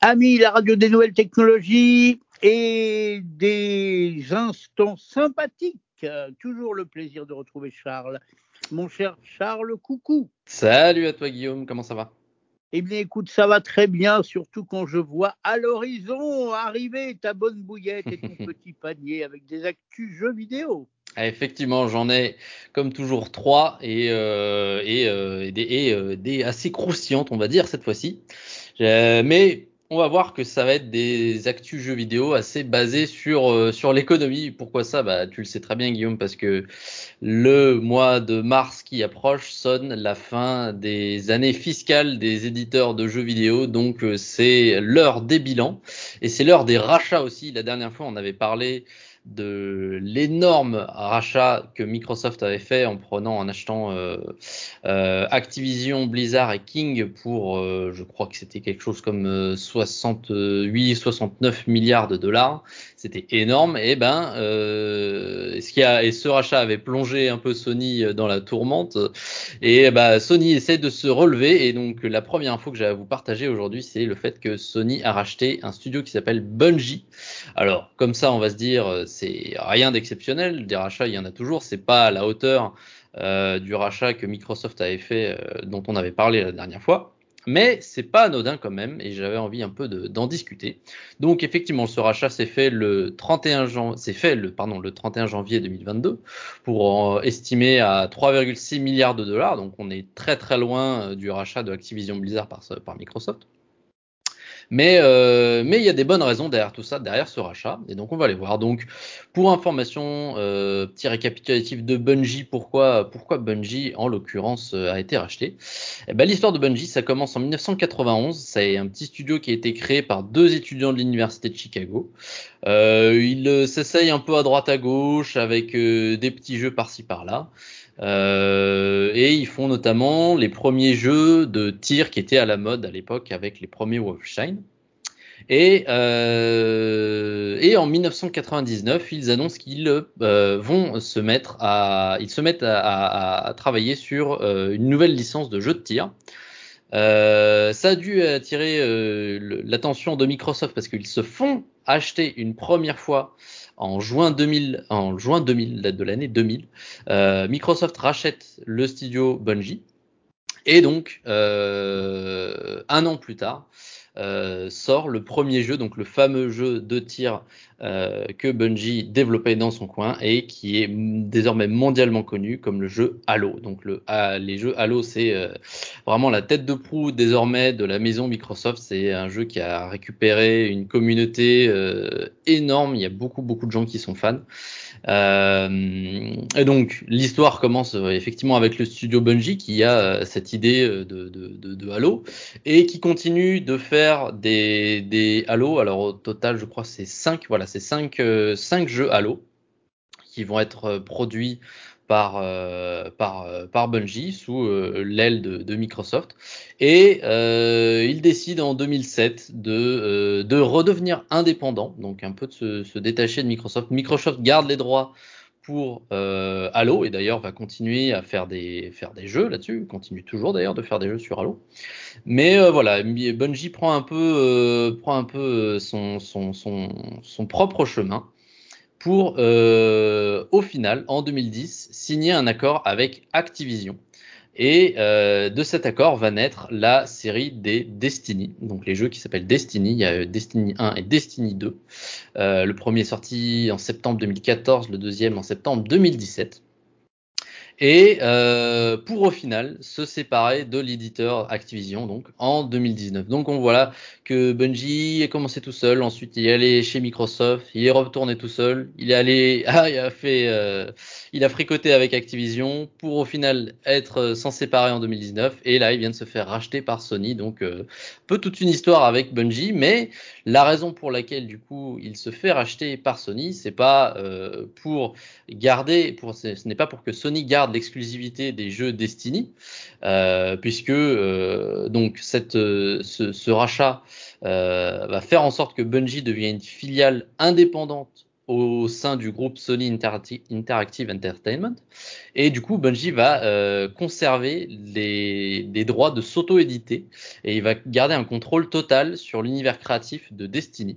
Amis, la radio des nouvelles technologies et des instants sympathiques. Toujours le plaisir de retrouver Charles. Mon cher Charles, coucou. Salut à toi Guillaume, comment ça va? Eh bien écoute, ça va très bien, surtout quand je vois à l'horizon arriver ta bonne bouillette et ton petit panier avec des actus jeux vidéo. Ah, effectivement, j'en ai comme toujours trois et, euh, et, euh, et, des, et euh, des, assez croustillantes, on va dire, cette fois-ci. mais on va voir que ça va être des actus jeux vidéo assez basés sur euh, sur l'économie. Pourquoi ça? Bah tu le sais très bien Guillaume parce que le mois de mars qui approche sonne la fin des années fiscales des éditeurs de jeux vidéo. Donc euh, c'est l'heure des bilans et c'est l'heure des rachats aussi. La dernière fois on avait parlé de l'énorme rachat que Microsoft avait fait en prenant, en achetant euh, euh, Activision, Blizzard et King pour, euh, je crois que c'était quelque chose comme 68, 69 milliards de dollars. C'était énorme. Et ben, ce qui a, et ce rachat avait plongé un peu Sony dans la tourmente. Et ben, Sony essaie de se relever. Et donc, la première info que j'ai à vous partager aujourd'hui, c'est le fait que Sony a racheté un studio qui s'appelle Bungie. Alors, comme ça, on va se dire c'est rien d'exceptionnel. Des rachats, il y en a toujours. C'est pas à la hauteur euh, du rachat que Microsoft avait fait, euh, dont on avait parlé la dernière fois. Mais c'est pas anodin quand même, et j'avais envie un peu d'en discuter. Donc effectivement, ce rachat s'est fait le 31 janvier, fait le pardon le 31 janvier 2022 pour estimer à 3,6 milliards de dollars. Donc on est très très loin euh, du rachat de Activision Blizzard par Microsoft. Mais euh, mais il y a des bonnes raisons derrière tout ça, derrière ce rachat. Et donc on va les voir. Donc pour information, euh, petit récapitulatif de Bungie. Pourquoi pourquoi Bungie en l'occurrence euh, a été racheté? Eh ben, l'histoire de Bungie, ça commence en 1991. C'est un petit studio qui a été créé par deux étudiants de l'université de Chicago. Euh, ils s'essayent un peu à droite à gauche avec euh, des petits jeux par-ci par-là. Euh, et ils font notamment les premiers jeux de tir qui étaient à la mode à l'époque avec les premiers Wolfenstein. Et, euh, et en 1999, ils annoncent qu'ils euh, vont se mettre à, ils se mettent à, travailler sur euh, une nouvelle licence de jeu de tir. Euh, ça a dû attirer euh, l'attention de Microsoft parce qu'ils se font acheter une première fois en juin 2000, en juin 2000 de l'année 2000, euh, Microsoft rachète le studio Bungie. Et donc, euh, un an plus tard, euh, sort le premier jeu, donc le fameux jeu de tir euh, que Bungie développait dans son coin et qui est désormais mondialement connu comme le jeu Halo. Donc le, les jeux Halo, c'est euh, vraiment la tête de proue désormais de la maison Microsoft. C'est un jeu qui a récupéré une communauté énorme. Il y a beaucoup beaucoup de gens qui sont fans. Euh, et donc l'histoire commence euh, effectivement avec le studio Bungie qui a euh, cette idée de, Halo et qui continue de faire des, Halo. Alors au total, je crois c'est 5 voilà, c'est 5 cinq jeux Halo qui vont être produits par, euh, par, euh, par Bungie sous euh, l'aile de, Microsoft. Et il décide en 2007 de, de redevenir indépendant, donc un peu de se, détacher de Microsoft. Microsoft garde les droits pour Halo et d'ailleurs va continuer à faire des, faire des jeux là-dessus, continue toujours d'ailleurs de faire des jeux sur Halo. Mais voilà, Bungie prend un peu, prend un peu son, son, son propre chemin pour, euh, au final, en 2010, signer un accord avec Activision. Et euh, de cet accord va naître la série des Destiny, donc les jeux qui s'appellent Destiny. Il y a Destiny 1 et Destiny 2. Euh, le premier sorti en septembre 2014, le deuxième en septembre 2017 et euh, pour au final se séparer de l'éditeur Activision donc en 2019. Donc on voit là que Bungie a commencé tout seul, ensuite il est allé chez Microsoft, il est retourné tout seul, il est allé, ah, il a fait, euh, il a fricoté avec Activision pour au final être s'en séparer en 2019 et là il vient de se faire racheter par Sony. Donc euh, peu toute une histoire avec Bungie, mais la raison pour laquelle du coup il se fait racheter par Sony, c'est pas euh, pour garder, pour ce n'est pas pour que Sony garde l'exclusivité des jeux Destiny, euh, puisque euh, donc euh, ce, rachat va faire en sorte que Bungie devienne une filiale indépendante au sein du groupe Sony Interactive Entertainment. Et du coup, Bungie va conserver les, les, droits de s'auto-éditer et il va garder un contrôle total sur l'univers créatif de Destiny.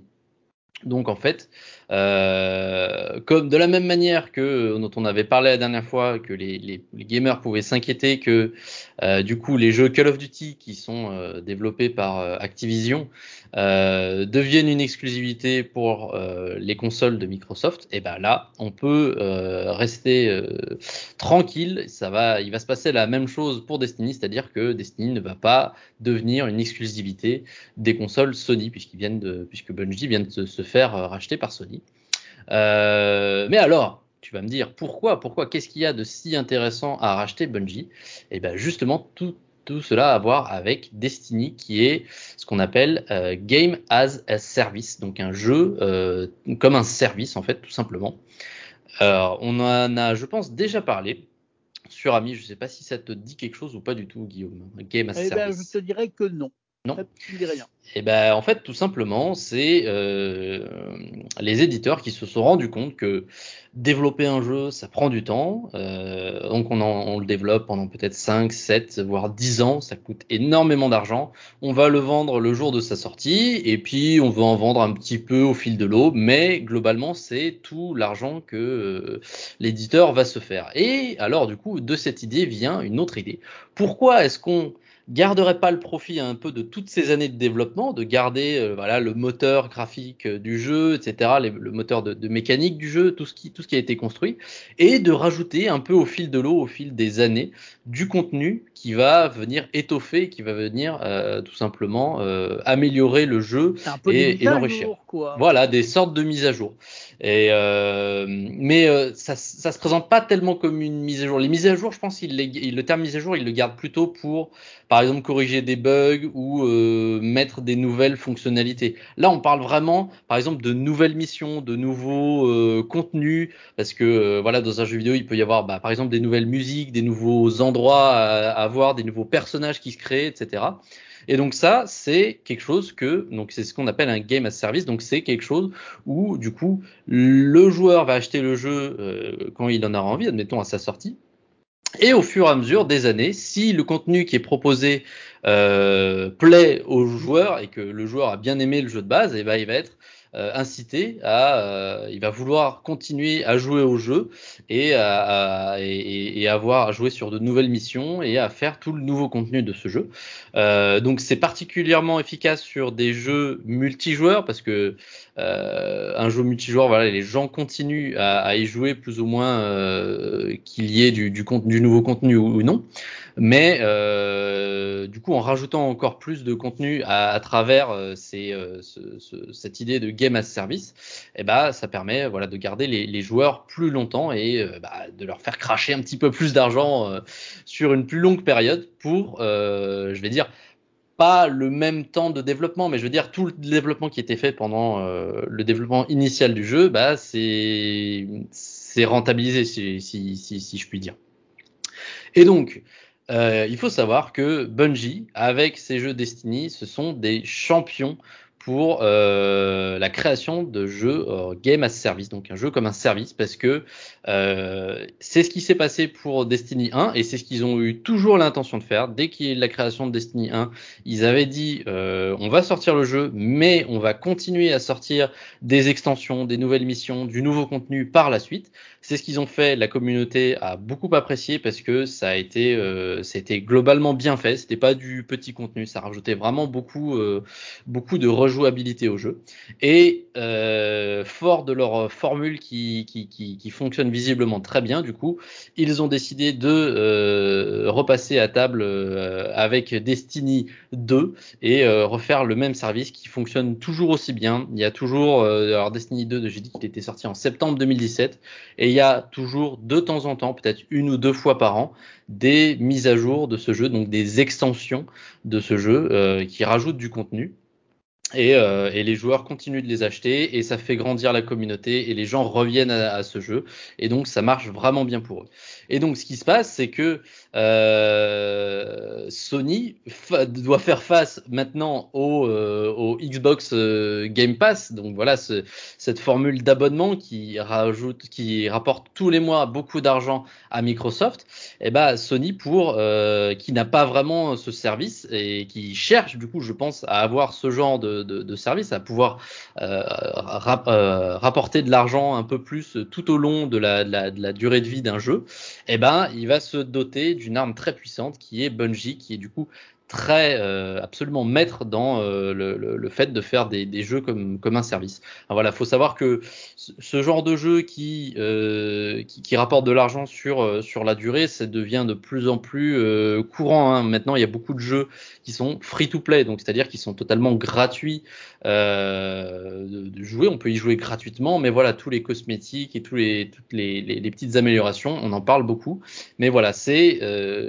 Donc en fait, euh, comme de la même manière que dont on avait parlé la dernière fois, que les, gamers pouvaient s'inquiéter que euh, du coup les jeux Call of Duty qui sont euh, développés par euh, Activision euh, deviennent une exclusivité pour les consoles de Microsoft, et ben là on peut rester tranquille. Ça va, il va se passer la même chose pour Destiny, c'est-à-dire que Destiny ne va pas devenir une exclusivité des consoles Sony puisque Bungie vient de se, se faire racheter par Sony. Euh, mais alors, tu vas me dire pourquoi, pourquoi, qu'est-ce qu'il y a de si intéressant à racheter Bungie? Et eh bien justement tout, tout cela à voir avec Destiny, qui est ce qu'on appelle euh, Game as a Service, donc un jeu euh, comme un service en fait, tout simplement. Alors, on en a, je pense, déjà parlé sur Ami. Je ne sais pas si ça te dit quelque chose ou pas du tout, Guillaume. Game as a eh ben, Service. je te dirais que non. Non. Et eh ben en fait tout simplement c'est euh, les éditeurs qui se sont rendus compte que développer un jeu ça prend du temps. Euh, donc on, en, on, le développe pendant peut-être 5, 7 voire 10 ans. Ça coûte énormément d'argent. On va le vendre le jour de sa sortie et puis on va en vendre un petit peu au fil de l'eau. Mais globalement c'est tout l'argent que euh, l'éditeur va se faire. Et alors du coup de cette idée vient une autre idée. Pourquoi est-ce qu'on garderait pas le profit un peu de toutes ces années de développement, de garder euh, voilà le moteur graphique euh, du jeu, etc., le moteur de, de, mécanique du jeu, tout ce qui tout ce qui a été construit, et de rajouter un peu au fil de l'eau, au fil des années, du contenu qui va venir étoffer, qui va venir euh, tout simplement euh, améliorer le jeu et, et l'enrichir. Voilà, des sortes de mises à jour. Et euh, mais ça, ça se présente pas tellement comme une mise à jour. Les mises à jour, je pense, il, le terme mise à jour, il le garde plutôt pour, par exemple, corriger des bugs ou mettre des nouvelles fonctionnalités. Là, on parle vraiment, par exemple, de nouvelles missions, de nouveaux contenus, parce que voilà, dans un jeu vidéo, il peut y avoir, bah, par exemple, des nouvelles musiques, des nouveaux endroits à, à voir, des nouveaux personnages qui se créent, etc. Et donc ça, c'est quelque chose que, donc c'est ce qu'on appelle un game as service. Donc c'est quelque chose où du coup le joueur va acheter le jeu euh, quand il en aura envie, admettons à sa sortie. Et au fur et à mesure des années, si le contenu qui est proposé euh, plaît au joueur et que le joueur a bien aimé le jeu de base, et eh ben il va être incité à, euh, il va vouloir continuer à jouer au jeu et à, et, avoir à jouer sur de nouvelles missions et à faire tout le nouveau contenu de ce jeu. Euh, donc c'est particulièrement efficace sur des jeux multijoueurs parce que euh, un jeu multijoueur, voilà, les gens continuent à, y jouer plus ou moins euh, qu'il y ait du, du, du, nouveau contenu ou non. Mais euh, du coup, en rajoutant encore plus de contenu à, à travers euh, ces, euh, ce, ce, cette idée de game as service, eh ben, ça permet voilà, de garder les, les joueurs plus longtemps et euh, bah, de leur faire cracher un petit peu plus d'argent euh, sur une plus longue période pour, je vais dire, pas le même temps de développement, mais je veux dire tout le développement qui était fait pendant euh, le développement initial du jeu, bah c'est c'est rentabilisé si, si, si, si, je puis dire. Et donc, euh, il faut savoir que Bungie, avec ses jeux Destiny, ce sont des champions pour euh, la création de jeux euh, game as service, donc un jeu comme un service, parce que euh, c'est ce qui s'est passé pour Destiny 1 et c'est ce qu'ils ont eu toujours l'intention de faire. Dès qu'il y a eu la création de Destiny 1, ils avaient dit on va sortir le jeu, mais on va continuer à sortir des extensions, des nouvelles missions, du nouveau contenu par la suite. C'est ce qu'ils ont fait. La communauté a beaucoup apprécié parce que ça a été, euh, c'était globalement bien fait. C'était pas du petit contenu, ça rajoutait vraiment beaucoup, euh, beaucoup de rejouabilité au jeu. Et euh, fort de leur formule qui, qui, qui, qui, fonctionne visiblement très bien, du coup, ils ont décidé de euh, repasser à table euh, avec Destiny 2 et euh, refaire le même service qui fonctionne toujours aussi bien. Il y a toujours, alors Destiny 2, j'ai dit qu'il était sorti en septembre 2017 et il y a toujours de temps en temps, peut-être une ou deux fois par an, des mises à jour de ce jeu, donc des extensions de ce jeu euh, qui rajoutent du contenu. Et, euh, et, les joueurs continuent de les acheter et ça fait grandir la communauté et les gens reviennent à, à, ce jeu et donc ça marche vraiment bien pour eux. Et donc, ce qui se passe, c'est que euh, Sony doit faire face maintenant au, euh, Xbox euh, Game Pass. Donc voilà, ce, cette formule d'abonnement qui rapporte tous les mois beaucoup d'argent à Microsoft. Et eh ben Sony pour euh, qui n'a pas vraiment ce service et qui cherche du coup, je pense, à avoir ce genre de, service, à pouvoir rapporter de l'argent un peu plus tout au long de la durée de vie d'un jeu. Et eh ben il va se doter d'une arme très puissante qui est Bungie, qui est du coup très euh, absolument maître dans euh, le, le, fait de faire des, des, jeux comme, comme un service. Alors voilà, faut savoir que ce genre de jeu qui, euh, qui, qui, rapporte de l'argent sur, euh, sur la durée, ça devient de plus en plus euh, courant. Hein. Maintenant, il y a beaucoup de jeux qui sont free to play, donc c'est-à-dire qui sont totalement gratuits de, de, jouer. On peut y jouer gratuitement, mais voilà, tous les cosmétiques et tous les, toutes les, les, les petites améliorations, on en parle beaucoup. Mais voilà, c'est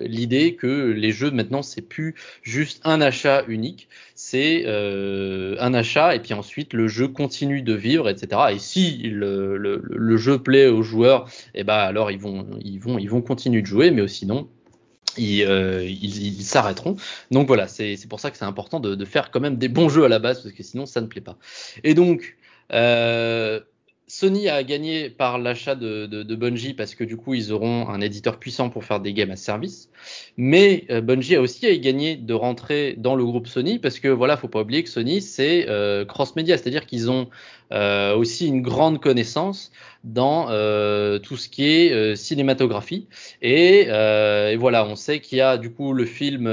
l'idée que les jeux maintenant, c'est plus juste un achat unique, c'est euh, un achat et puis ensuite le jeu continue de vivre, etc. Et si le, le, le jeu plaît aux joueurs, eh ben alors ils vont ils vont ils vont continuer de jouer, mais sinon ils, euh, ils, ils s'arrêteront. Donc voilà, c'est pour ça que c'est important de, de, faire quand même des bons jeux à la base parce que sinon ça ne plaît pas. Et donc euh, Sony a gagné par l'achat de, Bungie parce que du coup ils auront un éditeur puissant pour faire des games à service. Mais euh, Bungie a aussi gagné de rentrer dans le groupe Sony parce que voilà, faut pas oublier que Sony c'est euh, cross média, c'est-à-dire qu'ils ont euh, aussi une grande connaissance dans tout ce qui est cinématographie. Et, voilà, on sait qu'il y a du coup le film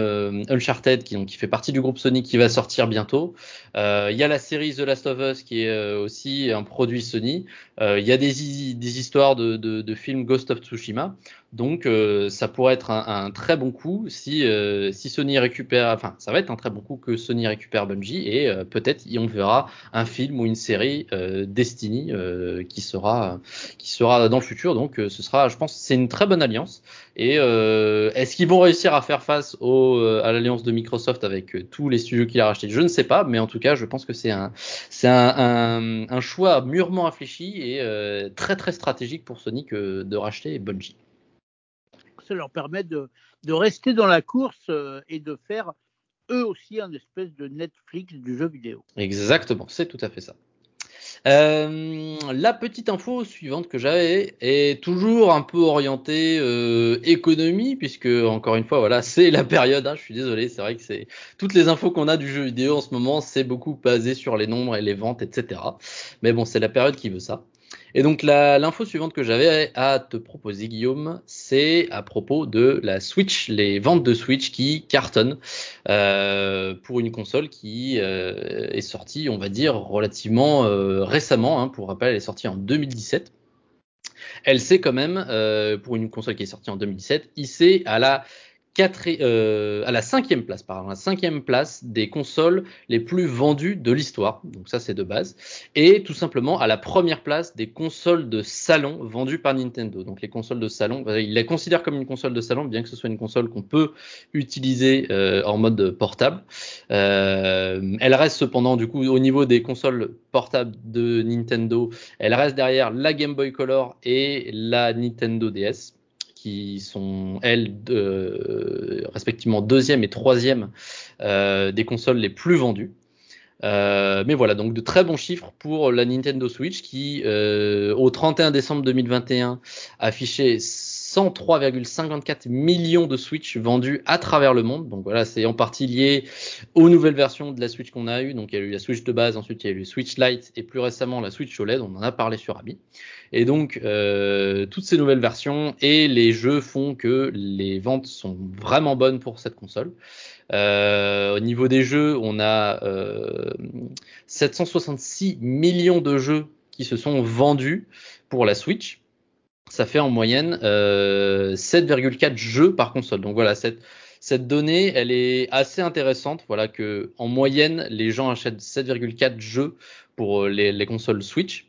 Uncharted qui, qui fait partie du groupe Sony qui va sortir bientôt. il y a la série The Last of Us qui est aussi un produit Sony. Il y a des, histoires de, films Ghost of Tsushima. Donc euh, ça pourrait être un, très bon coup si, euh, si Sony récupère, enfin ça va être un très bon coup que Sony récupère Bungie et euh, peut-être on verra un film ou une série euh, Destiny euh, qui sera qui sera dans le futur. Donc ce sera, je pense, c'est une très bonne alliance. Et est-ce qu'ils vont réussir à faire face au, à l'alliance de Microsoft avec tous les studios qu'il a rachetés? Je ne sais pas, mais en tout cas je pense que c'est un c'est un, un, un, choix mûrement réfléchi et très très stratégique pour Sony que de racheter Bungie ça leur permet de, de rester dans la course euh, et de faire eux aussi un espèce de Netflix du jeu vidéo. Exactement, c'est tout à fait ça. Euh, la petite info suivante que j'avais est toujours un peu orientée euh, économie puisque encore une fois voilà c'est la période. Hein, je suis désolé, c'est vrai que c'est toutes les infos qu'on a du jeu vidéo en ce moment c'est beaucoup basé sur les nombres et les ventes etc. Mais bon c'est la période qui veut ça. Et donc l'info suivante que j'avais à te proposer Guillaume, c'est à propos de la Switch, les ventes de Switch qui cartonnent euh, pour une console qui euh, est sortie, on va dire, relativement euh, récemment. Hein, pour rappel, elle est sortie en 2017. Elle s'est quand même, pour une console qui est sortie en 2017, hissée à la quatre, euh, à la cinquième place, pardon, la cinquième place des consoles les plus vendues de l'histoire. Donc ça c'est de base. Et tout simplement à la première place des consoles de salon vendues par Nintendo. Donc les consoles de salon, il la considère comme une console de salon, bien que ce soit une console qu'on peut utiliser euh, en mode portable. Euh, elle reste cependant du coup au niveau des consoles portables de Nintendo, elle reste derrière la Game Boy Color et la Nintendo DS qui sont elles euh, respectivement deuxième et troisième euh, des consoles les plus vendues. Euh, mais voilà, donc de très bons chiffres pour la Nintendo Switch qui, au 31 décembre 2021, affichait 103,54 millions de Switch vendus à travers le monde. Donc voilà, c'est en partie lié aux nouvelles versions de la Switch qu'on a eu. Donc il y a eu la Switch de base, ensuite il y a eu le Switch Lite et plus récemment la Switch OLED. On en a parlé sur Abi. Et donc euh, toutes ces nouvelles versions et les jeux font que les ventes sont vraiment bonnes pour cette console. Euh, au niveau des jeux, on a euh, 766 millions de jeux qui se sont vendus pour la Switch ça fait en moyenne euh, 7,4 jeux par console. Donc voilà, cette, cette donnée, elle est assez intéressante. Voilà que en moyenne, les gens achètent 7,4 jeux pour euh, les, les, consoles Switch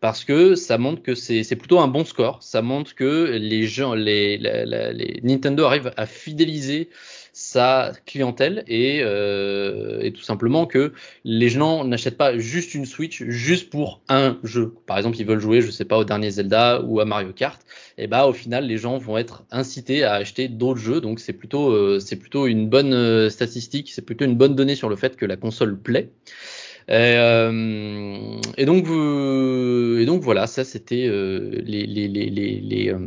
parce que ça montre que c'est plutôt un bon score. Ça montre que les gens, les, les, les Nintendo arrivent à fidéliser sa clientèle et, euh, et, tout simplement que les gens n'achètent pas juste une Switch juste pour un jeu. Par exemple, ils veulent jouer, je sais pas, au dernier Zelda ou à Mario Kart. Et bah au final, les gens vont être incités à acheter d'autres jeux. Donc c'est plutôt euh, c'est plutôt une bonne euh, statistique, c'est plutôt une bonne donnée sur le fait que la console plaît. Et, euh, et, donc, et donc voilà, ça c'était euh, les, les, les, les euh,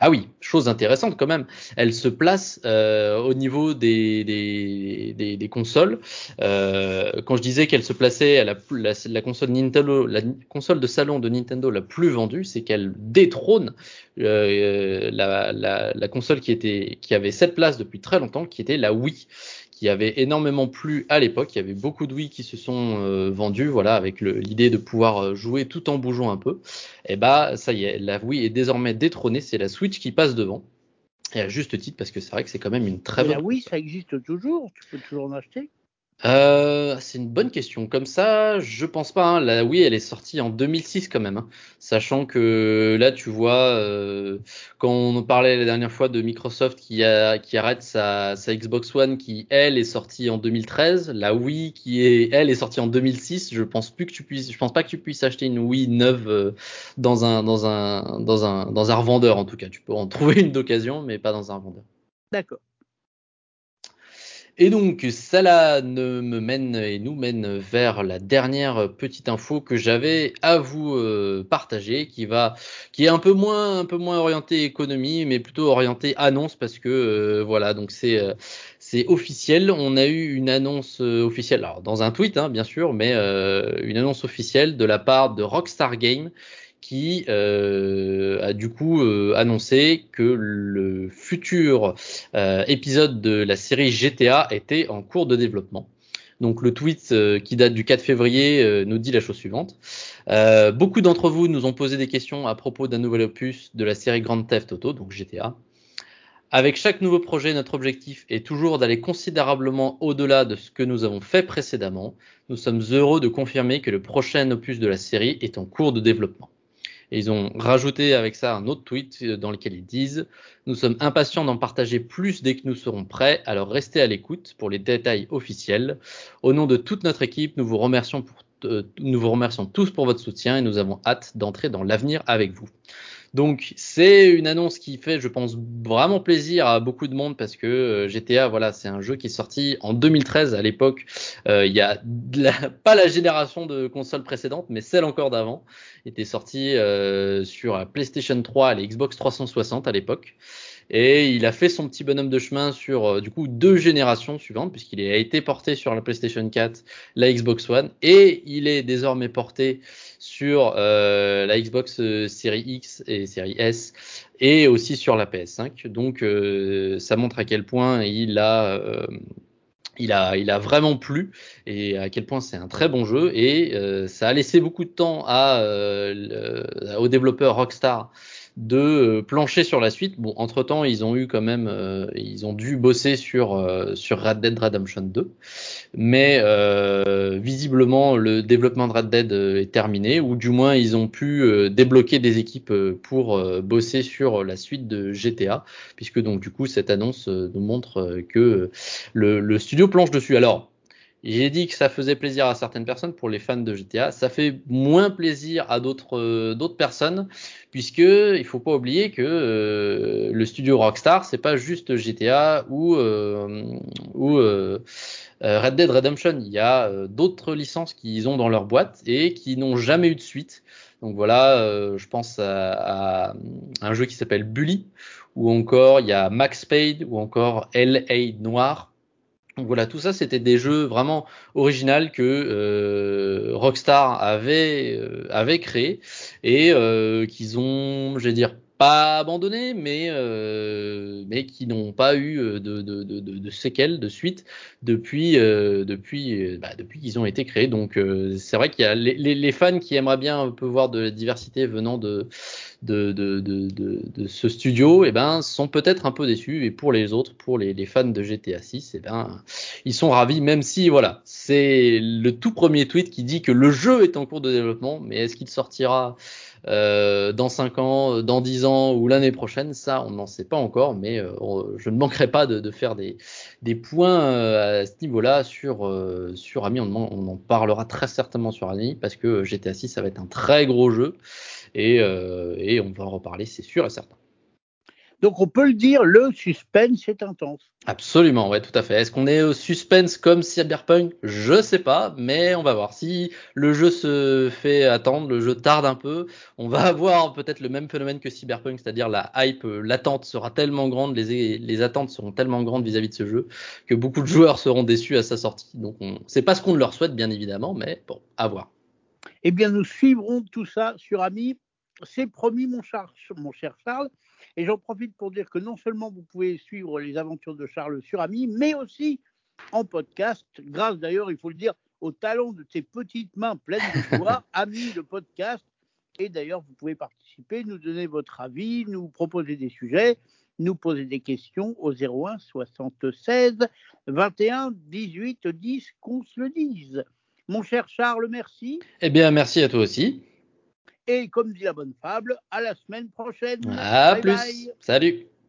ah oui, chose intéressante quand même. Elle se place euh, au niveau des, des, des, des consoles. quand je disais qu'elle se plaçait à la, la, console Nintendo, la console de salon de Nintendo la plus vendue, c'est qu'elle détrône la, la, la console qui était qui avait cette place depuis très longtemps, qui était la Wii qui avait énormément plu à l'époque. Il y avait beaucoup de Wii qui se sont euh, vendus, voilà, avec l'idée de pouvoir euh, jouer tout en bougeant un peu. Et bah, ça y est, la Wii est désormais détrônée. C'est la Switch qui passe devant. Et à juste titre, parce que c'est vrai que c'est quand même une très bonne. La Wii, ça existe toujours. Tu peux toujours en acheter. Euh, c'est une bonne question. Comme ça, je pense pas. Hein. La Wii, elle est sortie en 2006 quand même. Hein. Sachant que là, tu vois, euh, quand on parlait la dernière fois de Microsoft qui, arrête sa, sa, Xbox One, qui elle est sortie en 2013, la Wii qui est elle est sortie en 2006. Je pense plus que tu puisses, je pense pas que tu puisses acheter une Wii neuve euh, dans un dans un dans un dans un revendeur en tout cas. Tu peux en trouver une d'occasion, mais pas dans un revendeur. D'accord. Et donc, cela ne me mène et nous mène vers la dernière petite info que j'avais à vous euh, partager, qui va, qui est un peu moins, un peu moins orienté économie, mais plutôt orienté annonce parce que euh, voilà, donc c'est euh, c'est officiel. On a eu une annonce officielle, alors dans un tweet hein, bien sûr, mais une annonce officielle de la part de Rockstar Games qui euh, a du coup euh, annoncé que le futur euh, épisode de la série GTA était en cours de développement. Donc le tweet qui date du 4 février nous dit la chose suivante. beaucoup d'entre vous nous ont posé des questions à propos d'un nouvel opus de la série Grand Theft Auto, donc GTA. Avec chaque nouveau projet, notre objectif est toujours d'aller considérablement au-delà de ce que nous avons fait précédemment. Nous sommes heureux de confirmer que le prochain opus de la série est en cours de développement. Et ils ont rajouté avec ça un autre tweet euh, dans lequel ils disent Nous sommes impatients d'en partager plus dès que nous serons prêts, alors restez à l'écoute pour les détails officiels. Au nom de toute notre équipe, nous vous remercions euh, nous vous remercions tous pour votre soutien et nous avons hâte d'entrer dans l'avenir avec vous. Donc c'est une annonce qui fait, je pense, vraiment plaisir à beaucoup de monde parce que euh, GTA, voilà, c'est un jeu qui est sorti en 2013 à l'époque. Euh, il y a pas la génération de consoles précédentes, mais celle encore d'avant, était sorti euh, sur la PlayStation 3 et Xbox 360 à l'époque. Et il a fait son petit bonhomme de chemin sur euh, du coup deux générations suivantes, puisqu'il a été porté sur la PlayStation 4, la Xbox One, et il est désormais porté sur euh, la Xbox euh, Series X et Series S, et aussi sur la PS5. Donc euh, ça montre à quel point il a euh, il a, il a vraiment plu et à quel point c'est un très bon jeu et euh, ça a laissé beaucoup de temps à, euh, aux développeurs Rockstar de euh, plancher sur la suite. Bon, entre temps, ils ont eu quand même, euh, ils ont dû bosser sur euh, sur Red Dead Redemption 2, mais visiblement le développement de Red Dead est terminé, ou du moins ils ont pu débloquer des équipes pour bosser sur la suite de GTA, puisque donc du coup cette annonce nous montre que le studio planche dessus. Alors j'ai dit que ça faisait plaisir à certaines personnes pour les fans de GTA. Ça fait moins plaisir à d'autres euh, d'autres personnes puisque il faut pas oublier que euh, le studio Rockstar c'est pas juste GTA ou euh, Red Dead Redemption. Il y a d'autres licences qu'ils ont dans leur boîte et qui n'ont jamais eu de suite. Donc voilà, je pense à, à, un jeu qui s'appelle Bully ou encore il y a Max Payne ou encore L.A. Noir donc voilà, tout ça, c'était des jeux vraiment originaux que euh, Rockstar avait, euh, créé et euh, qu'ils ont, je vais dire, pas abandonné, mais euh, mais qui n'ont pas eu de, de, de, de, séquelles de suite depuis depuis bah, depuis qu'ils ont été créés. Donc c'est vrai qu'il y a les, les, fans qui aimeraient bien un peu voir de la diversité venant de de, de, ce studio, eh ben, sont peut-être un peu déçus. Et pour les autres, pour les, les fans de GTA 6, eh ben, ils sont ravis, même si, voilà, c'est le tout premier tweet qui dit que le jeu est en cours de développement, mais est-ce qu'il sortira euh, dans 5 ans, dans 10 ans ou l'année prochaine, ça on n'en sait pas encore, mais euh, je ne manquerai pas de, de faire des, des points euh, à ce niveau-là sur, sur Ami. On, en parlera très certainement sur Ami parce que GTA 6 ça va être un très gros jeu et, et on va en reparler, c'est sûr et certain. Donc on peut le dire, le suspense est intense. Absolument, ouais, tout à fait. Est-ce qu'on est au suspense comme Cyberpunk? Je sais pas, mais on va voir. Si le jeu se fait attendre, le jeu tarde un peu, on va avoir peut-être le même phénomène que Cyberpunk, c'est-à-dire la hype, euh, l'attente sera tellement grande, les, les attentes seront tellement grandes vis-à-vis de ce jeu que beaucoup de joueurs seront déçus à sa sortie. Donc on, c'est pas ce qu'on leur souhaite, bien évidemment, mais bon, à voir. Eh bien, nous suivrons tout ça sur Ami. C'est promis, mon cher Charles. Et j'en profite pour dire que non seulement vous pouvez suivre les aventures de Charles sur Ami, mais aussi en podcast, grâce d'ailleurs, il faut le dire, au talent de ces petites mains pleines de joie, Ami le podcast. Et d'ailleurs, vous pouvez participer, nous donner votre avis, nous proposer des sujets, nous poser des questions au 01 76 21 18 10 qu'on se le dise. Mon cher Charles, merci. Eh bien, merci à toi aussi. Et comme dit la bonne fable, à la semaine prochaine. À plus. Salut.